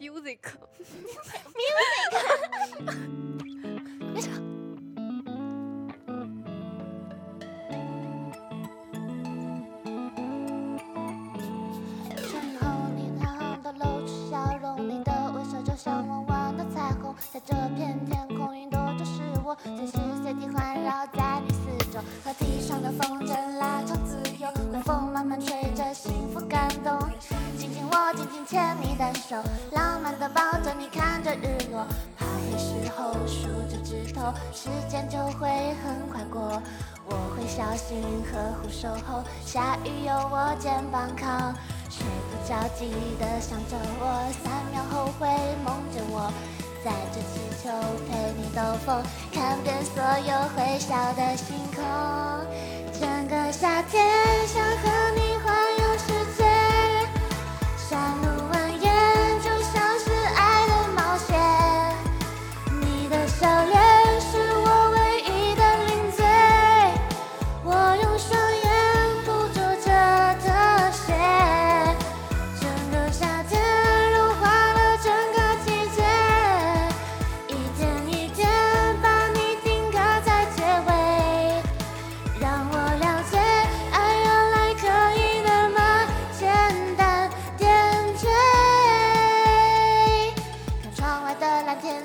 music，没错。身后你好好的露出笑容，你的微笑就像弯弯的彩虹，在这片天空，云朵就是我，随时随地环绕在你四周。河堤上的风筝紧紧，牵你的手，浪漫的抱着你，看着日落。怕黑时候数着指头，时间就会很快过。我会小心呵护守候，下雨有我肩膀靠，睡不着记得想着我，三秒后会梦见我，载着气球陪你兜风，看遍所有会笑的星空。整个夏天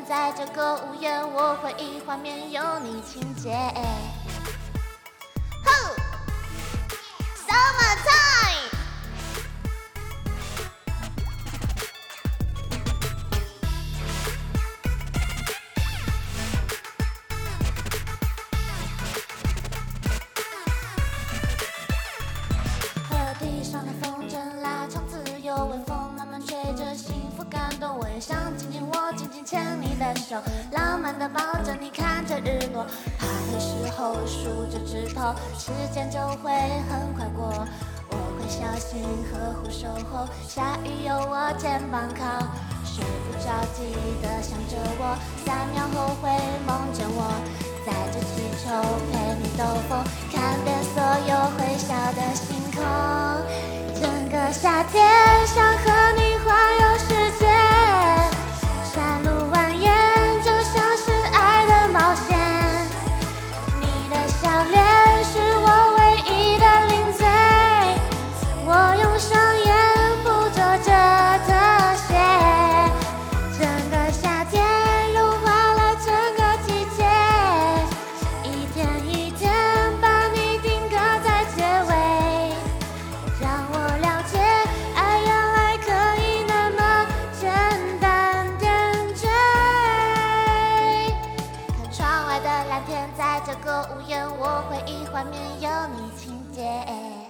在这个屋檐，我回忆画面有你情节。幸福感动。我也想紧紧握，紧紧牵你的手，浪漫的抱着你，看着日落。怕黑时候数着指头，时间就会很快过。我会小心呵护守候，下雨有我肩膀靠，睡不着记得想着我，三秒后会梦见我，载着气球陪你兜风，看遍所有会笑的星空。整个夏天想天，在这个屋檐，我回忆画面有你情节。